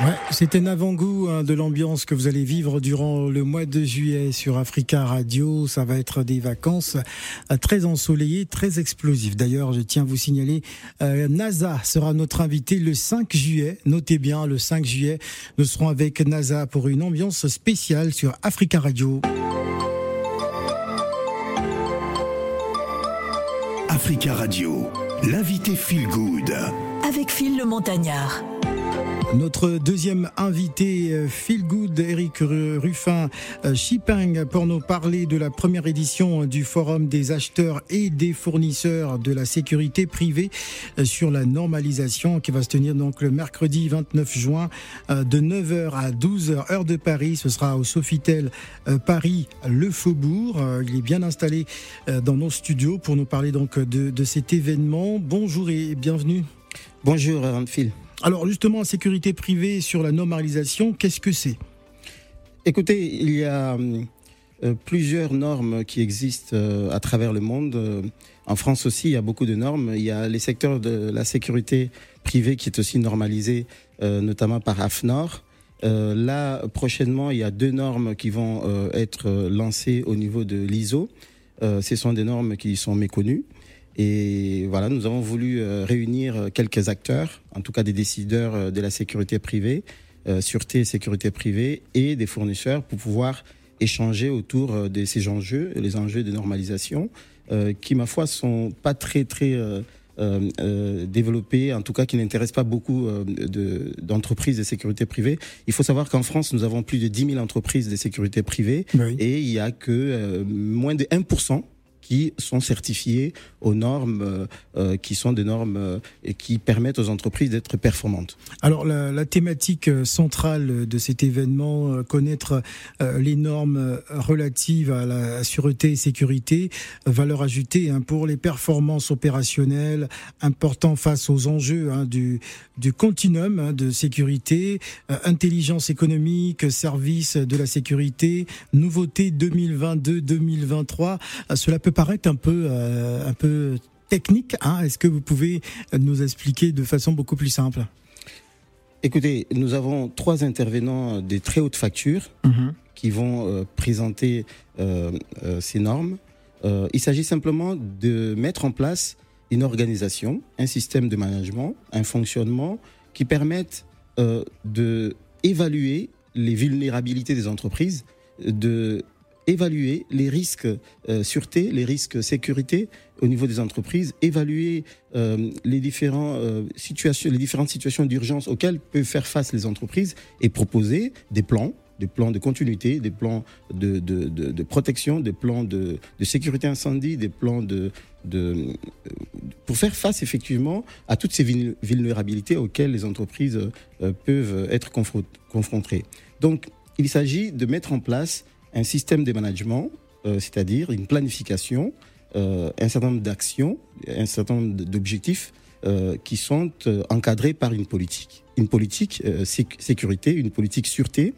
Ouais, c'est un avant-goût hein, de l'ambiance que vous allez vivre durant le mois de juillet sur Africa Radio. Ça va être des vacances euh, très ensoleillées, très explosives. D'ailleurs, je tiens à vous signaler, euh, NASA sera notre invité le 5 juillet. Notez bien, le 5 juillet, nous serons avec NASA pour une ambiance spéciale sur Africa Radio. Africa Radio, l'invité Feel Good. Avec Phil le Montagnard. Notre deuxième invité, euh, Feel Good, Eric Ruffin Shipang, euh, pour nous parler de la première édition du Forum des acheteurs et des fournisseurs de la sécurité privée euh, sur la normalisation qui va se tenir donc le mercredi 29 juin de 9h à 12h heure de Paris. Ce sera au Sofitel Paris Le Faubourg. Il est bien installé dans nos studios pour nous parler donc de, de cet événement. Bonjour et bienvenue. Bonjour Phil. Alors justement, sécurité privée sur la normalisation, qu'est-ce que c'est? Écoutez, il y a euh, plusieurs normes qui existent euh, à travers le monde. Euh, en France aussi, il y a beaucoup de normes. Il y a les secteurs de la sécurité privée qui est aussi normalisé, notamment par AFNOR. là, prochainement, il y a deux normes qui vont être lancées au niveau de l'ISO. ce sont des normes qui sont méconnues. Et voilà, nous avons voulu euh, réunir euh, quelques acteurs, en tout cas des décideurs euh, de la sécurité privée, sûreté et sécurité privée, et des fournisseurs pour pouvoir échanger autour de ces enjeux, les enjeux de normalisation, qui, ma foi, sont pas très, très développés, en tout cas qui n'intéressent pas beaucoup d'entreprises de, sécurité privée. Il faut savoir qu'en France, nous avons plus de 10 000 entreprises de sécurité privée et il y a que moins de 1% qui sont certifiés aux normes euh, euh, qui sont des normes euh, qui permettent aux entreprises d'être performantes. Alors la, thématique centrale de cet événement, connaître les normes relatives à la sûreté et sécurité, valeur ajoutée hein, pour les performances opérationnelles, important face aux enjeux hein, du, du continuum hein, de sécurité, intelligence économique, service de la sécurité, nouveauté 2022-2023. cela peut paraître un peu, euh, un peu technique. Hein. Est-ce que vous pouvez nous expliquer de façon beaucoup plus simple? Écoutez, nous avons trois intervenants des très hautes factures mhm. qui vont euh, présenter euh, ces normes. il s'agit simplement de mettre en place une organisation, un système de management, un fonctionnement qui permette de évaluer les vulnérabilités des entreprises, de évaluer les risques euh, sûreté, les risques sécurité au niveau des entreprises, évaluer euh, les, différents, euh, situations, les différentes situations d'urgence auxquelles peuvent faire face les entreprises et proposer des plans des plans de continuité, des plans de, de, de, de protection, des plans de, sécurité incendie, des plans de, de, pour faire face effectivement à toutes ces vulnérabilités auxquelles les entreprises peuvent être confrontées. Donc, il s'agit de mettre en place un système de management, euh, c'est-à-dire une planification, euh, un certain nombre d'actions, un certain nombre d'objectifs euh, qui sont encadrés par une politique. Une politique sécurité, une politique sûreté.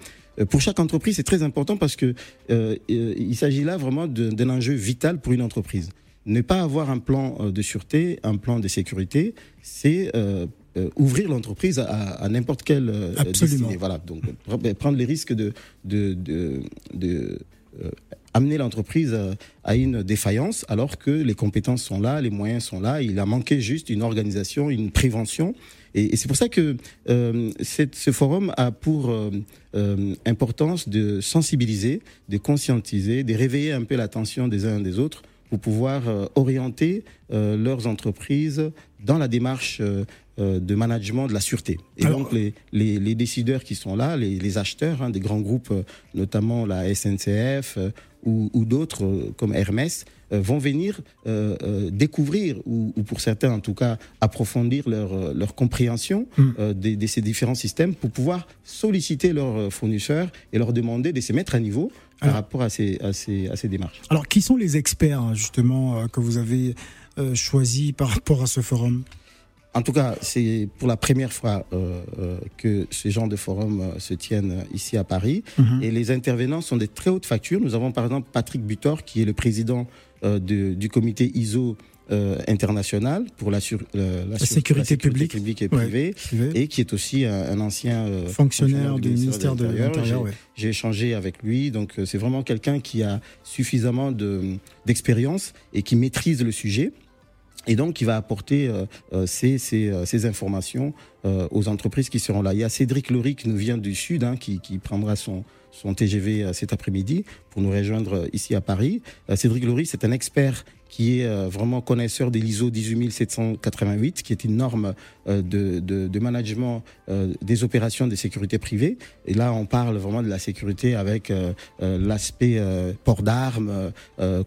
Pour chaque entreprise, c'est très important parce que il s'agit là vraiment d'un enjeu vital pour une entreprise. Ne pas avoir un plan de sûreté, un plan de sécurité, c'est ouvrir l'entreprise à, n'importe quelle Absolument. Voilà, donc prendre les risques de, de, de amener l'entreprise à une défaillance alors que les compétences sont là, les moyens sont là. Il a manqué juste une organisation, une prévention. Et, c'est pour ça que euh, ce forum a pour euh, euh, importance de sensibiliser, de conscientiser, de réveiller un peu l'attention des uns et des autres pour pouvoir orienter leurs entreprises dans la démarche de management de la sûreté. Et donc les, les, les, décideurs qui sont là, les, les acheteurs hein, des grands groupes, notamment la SNCF, ou, d'autres euh, comme Hermès euh, vont venir euh, découvrir ou, pour certains en tout cas approfondir leur, leur compréhension hmm. de, ces différents systèmes pour pouvoir solliciter leurs fournisseurs et leur demander de se mettre à niveau par rapport à ces, à, ces, à ces démarches. Alors qui sont les experts hein, justement que vous avez choisis par rapport à ce forum? En tout cas, c'est pour la première fois euh, euh, que ce genre de forum euh, se tiennent ici à Paris. Mhm. Et les intervenants sont des très hautes factures. Nous avons par exemple Patrick Butor, qui est le président du comité ISO international pour la, sécurité, publique. et privée, et qui est aussi un, ancien fonctionnaire, du ministère de l'Intérieur. J'ai échangé avec lui, donc c'est vraiment quelqu'un qui a suffisamment d'expérience et qui maîtrise le sujet et donc qui va apporter euh, euh, ces, euh, ces, informations aux entreprises qui seront là. Il y a Cédric Laurie qui nous vient du Sud, hein, qui, qui prendra son, son TGV cet après-midi pour nous rejoindre ici à Paris. Cédric Laurie, c'est un expert qui est euh, vraiment connaisseur de l'ISO 18788, qui est une norme euh, de, de, de management euh, des opérations de sécurité privée. Et là, on parle vraiment de la sécurité avec l'aspect port d'armes,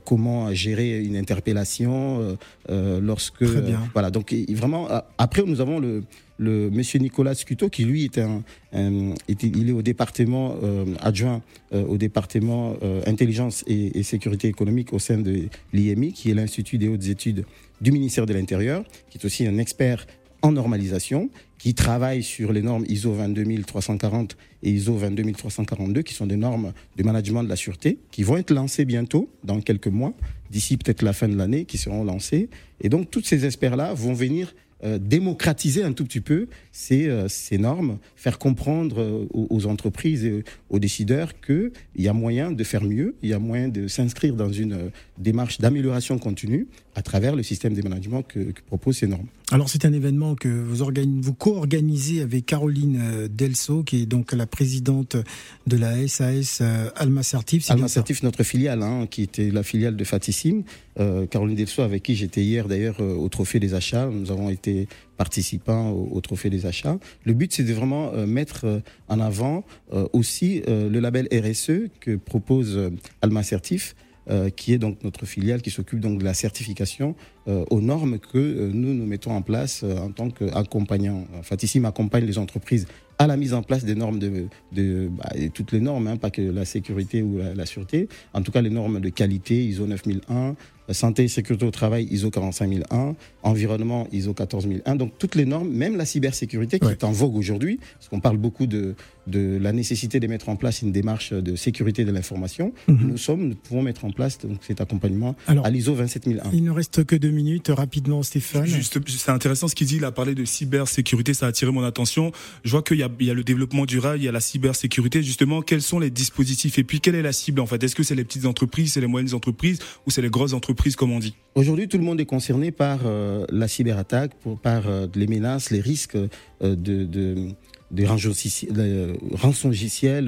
comment gérer une interpellation lorsque... Très bien. Voilà, donc vraiment, après, nous avons le le monsieur Nicolas Scuto, qui lui est un, il est au département euh, adjoint euh, au département euh, intelligence et, sécurité économique au sein de l'IMI, qui l'Institut des hautes études du ministère de l'Intérieur, qui est aussi un expert en normalisation, qui travaille sur les normes ISO 22340 et ISO 22342, qui sont des normes de management de la sûreté, qui vont être lancées bientôt, dans quelques mois, d'ici peut-être la fin de l'année, qui seront lancées. Et donc, tous ces experts-là vont venir euh, démocratiser un tout petit peu ces, euh, ces normes, faire comprendre euh, aux, entreprises et aux décideurs qu'il y a moyen de faire mieux, il y a moyen de s'inscrire dans une démarche d'amélioration continue à travers le système de management que, que proposent ces normes. Alors c'est un événement que vous, vous co-organisez avec Caroline Delso, qui est donc la présidente de la SAS Alma Certif. Alma Certif, notre filiale, hein, qui était la filiale de Fatissime. Caroline Delso, avec qui j'étais hier d'ailleurs au Trophée des Achats. Nous avons été participants au, Trophée des achats. Le but, c'est de vraiment euh, mettre euh, en avant euh, aussi le label RSE que propose Alma Certif. qui est donc notre filiale qui s'occupe donc de la certification aux normes que nous nous mettons en place en tant qu'accompagnants. Fatissime accompagne les entreprises à la mise en place des normes de, de bah, toutes les normes, hein, pas que la sécurité ou la, la, sûreté, en tout cas les normes de qualité ISO 9001, santé et sécurité au travail ISO 45001, environnement ISO 14001. Donc toutes les normes, même la cybersécurité qui est en vogue aujourd'hui, parce qu'on parle beaucoup de, de la nécessité de mettre en place une démarche de sécurité de l'information. Mhm. Nous sommes, nous pouvons mettre en place donc, cet accompagnement à l'ISO 27001. Il ne reste que deux minutes, rapidement Stéphane. Juste, c'est intéressant ce qu'il dit, il a parlé de cybersécurité, ça a attiré mon attention. Je vois qu'il y a, il y a le développement durable, il y a la cybersécurité. Justement, quels sont les dispositifs et puis quelle est la cible en fait? Est-ce que c'est les petites entreprises, c'est les moyennes entreprises ou c'est les grosses entreprises comme on dit? Aujourd'hui, tout le monde est concerné par euh, la cyberattaque, par euh, les menaces, les risques euh, de, de, de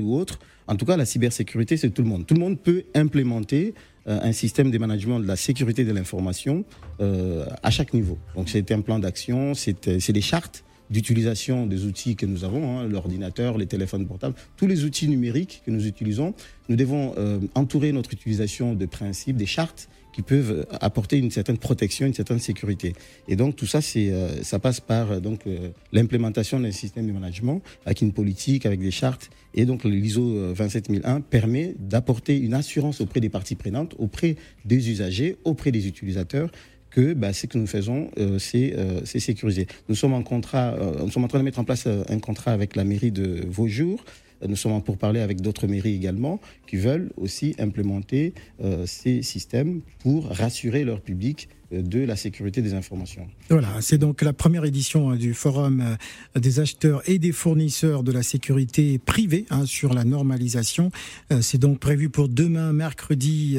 ou autres. En tout cas, la cybersécurité, c'est tout le monde. Tout le monde peut implémenter un système de management de la sécurité de l'information à chaque niveau. Donc, c'est un plan d'action, c'est des chartes d'utilisation des outils que nous avons, hein, l'ordinateur, les téléphones portables, tous les outils numériques que nous utilisons, nous devons entourer notre utilisation de principes, des chartes qui peuvent apporter une certaine protection, une certaine sécurité. Et donc tout ça, c'est, euh, ça passe par euh, donc euh, l'implémentation d'un système de management avec une politique, avec des chartes. Et donc l'ISO 27001 permet d'apporter une assurance auprès des parties prenantes, auprès des usagers, auprès des utilisateurs que bah, ce que nous faisons, c'est, sécurisé. Nous sommes en contrat, nous sommes en train de mettre en place un contrat avec la mairie de Vaujours nous sommes pour parler avec d'autres mairies également qui veulent aussi implémenter euh, ces systèmes pour rassurer leur public de la sécurité des informations. Voilà, c'est donc la première édition hein, du forum euh, des acheteurs et des fournisseurs de la sécurité privée hein, sur la normalisation. Euh, c'est donc prévu pour demain, mercredi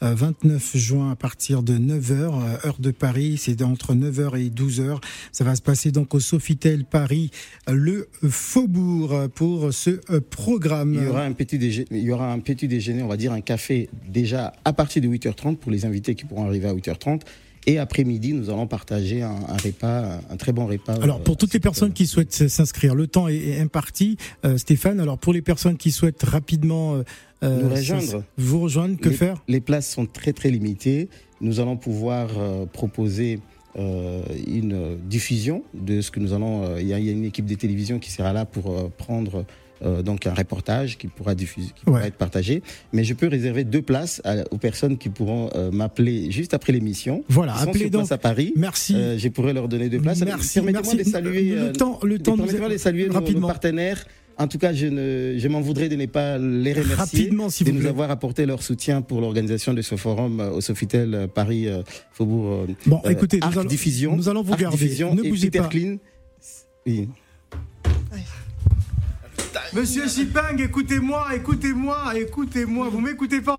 29 euh, juin, à partir de 9h, heure de Paris. C'est entre 9h et 12h. Ça va se passer donc au Sofitel Paris, le Faubourg, pour ce programme. Il y aura un petit déjeuner, il y aura un petit déjeuner, on va dire un café déjà à partir de 8h30 pour les invités qui pourront arriver à 8h30 et après-midi, nous allons partager un, repas, un très bon repas. Alors, pour toutes les personnes qui souhaitent s'inscrire, le temps est, imparti. Euh, Stéphane, alors pour les personnes qui souhaitent rapidement euh, nous rejoindre, vous rejoindre, que faire? Les places sont très très limitées. Nous allons pouvoir euh, proposer une diffusion de ce que nous allons. Il y, a une équipe de télévision qui sera là pour prendre euh, donc un reportage qui pourra diffuser, qui pourra être partagé. Mais je peux réserver deux places aux personnes qui pourront euh, m'appeler juste après l'émission. Voilà, appelez donc à Paris. Merci. Euh, je pourrais leur donner deux places. Merci. Permettez-moi de saluer. Le temps, le temps. de saluer nos, nos partenaires en tout cas, je, ne, je m'en voudrais de ne pas les remercier Rapidement, si de vous nous plaît. avoir apporté leur soutien pour l'organisation de ce forum au Sofitel Paris Faubourg Bon, écoutez, nous allons, Diffusion. nous allons vous garder. Diffusion Ne et bougez Peter pas. Clean. Oui. Monsieur Chipang, écoutez-moi, écoutez-moi, écoutez-moi. Vous m'écoutez pas